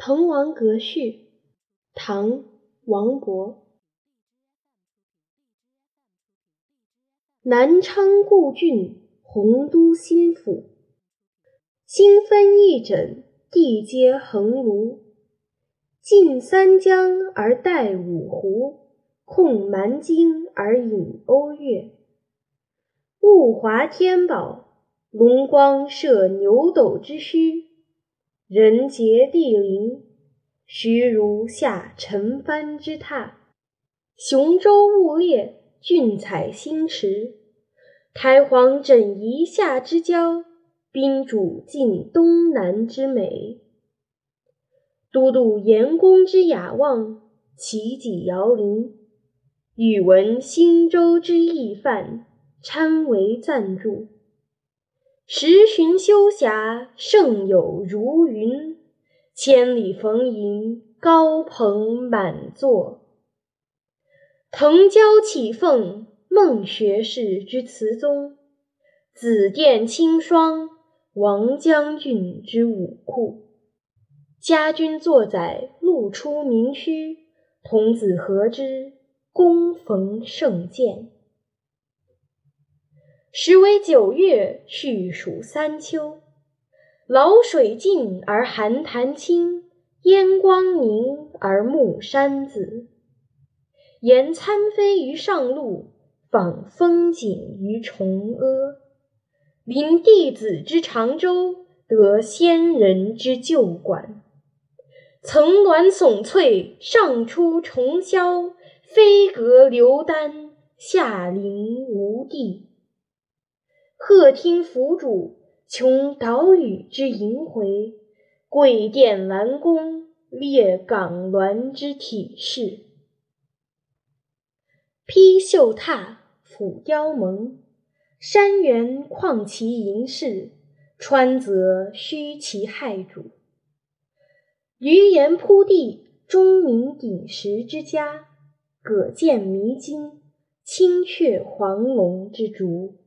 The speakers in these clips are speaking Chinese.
滕王阁序，唐·王勃。南昌故郡，洪都新府。星分翼轸，地接衡庐。尽三江而带五湖，控蛮荆而引瓯越。物华天宝，龙光射牛斗之墟。人杰地灵，徐如下陈蕃之榻；雄州雾列，俊采星驰。台隍枕夷夏之交，宾主尽东南之美。都督阎公之雅望，齐己遥临。宇文新州之懿范，参为赞助。十旬修峡，胜有如云；千里逢迎，高朋满座。腾蛟起凤，孟学士之词宗；紫殿青霜，王将军之武库。家君作宰，路出名区；童子何知，躬逢胜饯。时为九月，序属三秋。潦水尽而寒潭清，烟光凝而暮山紫。言参飞于上路，访风景于崇阿。临帝子之长洲，得仙人之旧馆。层峦耸翠，上出重霄；飞阁流丹，下临无地。鹤听凫渚，穷岛屿之萦回；桂殿兰宫，列港峦之体势。披绣闼，俯雕甍，山原旷其盈视，川泽虚其骇瞩。鱼盐铺地，钟鸣鼎食之家；舸舰弥津，青雀黄龙之竹。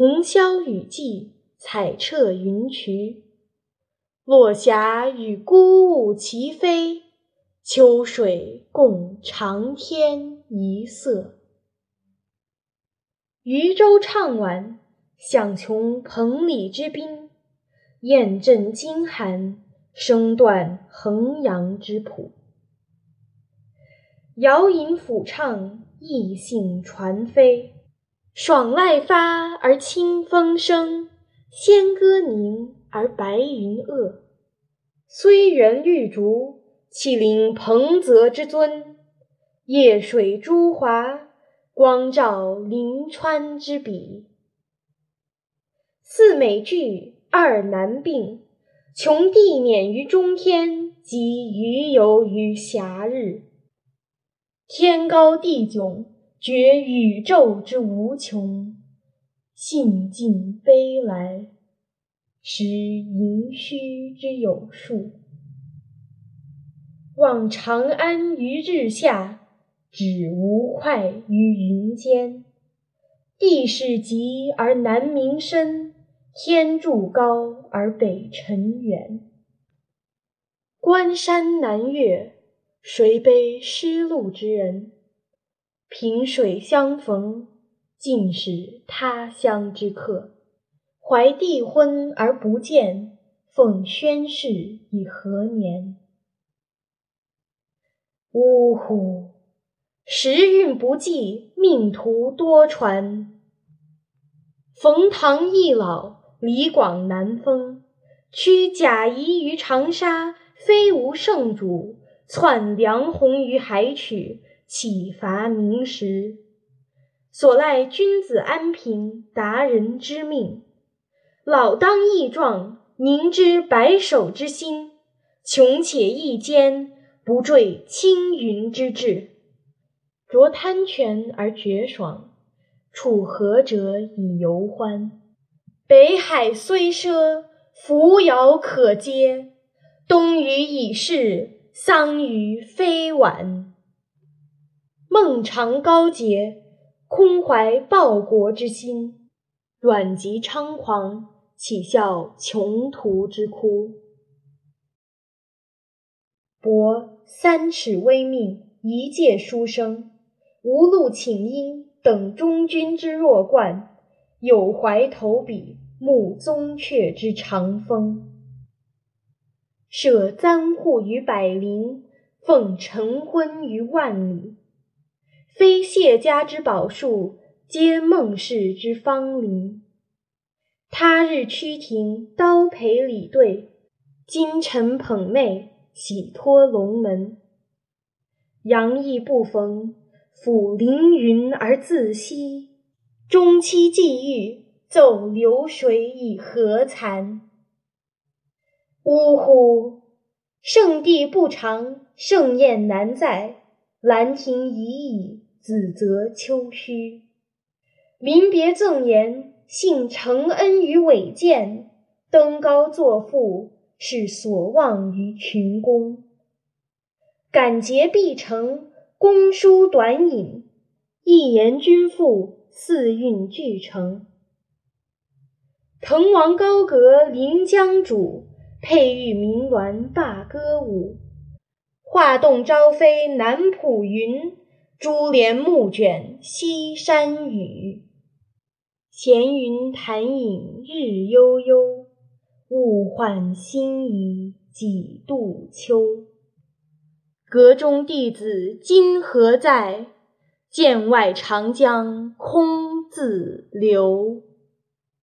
红消雨霁，彩彻云衢。落霞与孤鹜齐飞，秋水共长天一色。渔舟唱晚，响穷彭蠡之滨；雁阵惊寒，声断衡阳之浦。遥吟抚唱，逸兴传飞。爽籁发而清风生，仙歌凝而白云遏。虽园绿竹，岂临彭泽之尊？夜水朱华，光照临川之笔。四美具，二难并，穷地免于中天，及余游于暇日。天高地迥。觉宇宙之无穷，兴尽悲来，识盈虚之有数。望长安于日下，指吴会于云间。地势极而南溟深，天柱高而北辰远。关山难越，谁悲失路之人？萍水相逢，尽是他乡之客。怀帝婚而不见，奉宣室以何年？呜呼！时运不济，命途多舛。冯唐易老，李广难封。屈贾谊于长沙，非无圣主；窜梁鸿于海曲。岂乏明时？所赖君子安贫，达人知命。老当益壮，宁知白首之心？穷且益坚，不坠青云之志。濯贪泉而觉爽，处涸辙以犹欢。北海虽赊，扶摇可接；东隅已逝，桑榆非晚。孟尝高洁，空怀报国之心；阮籍猖狂，岂效穷途之哭？博三尺微命，一介书生，无路请缨，等中军之弱冠，有怀投笔，慕宗悫之长风。舍簪笏于百龄，奉晨昏于万里。非谢家之宝树，皆孟氏之芳邻。他日趋庭，刀陪礼对；今晨捧袂，喜托龙门。阳意不逢，抚凌云而自惜。中期既遇，奏流水以何惭？呜呼！圣地不长，盛宴难再。兰亭已矣，梓泽秋虚。临别赠言，幸承恩于伟饯；登高作赋，是所望于群公。感竭必成，公书短引；一言均赋，四韵俱成。滕王高阁临江渚，佩玉鸣鸾罢歌舞。画栋朝飞南浦云，珠帘暮卷西山雨。闲云潭影日悠悠，物换星移几度秋。阁中弟子今何在？剑外长江空自流。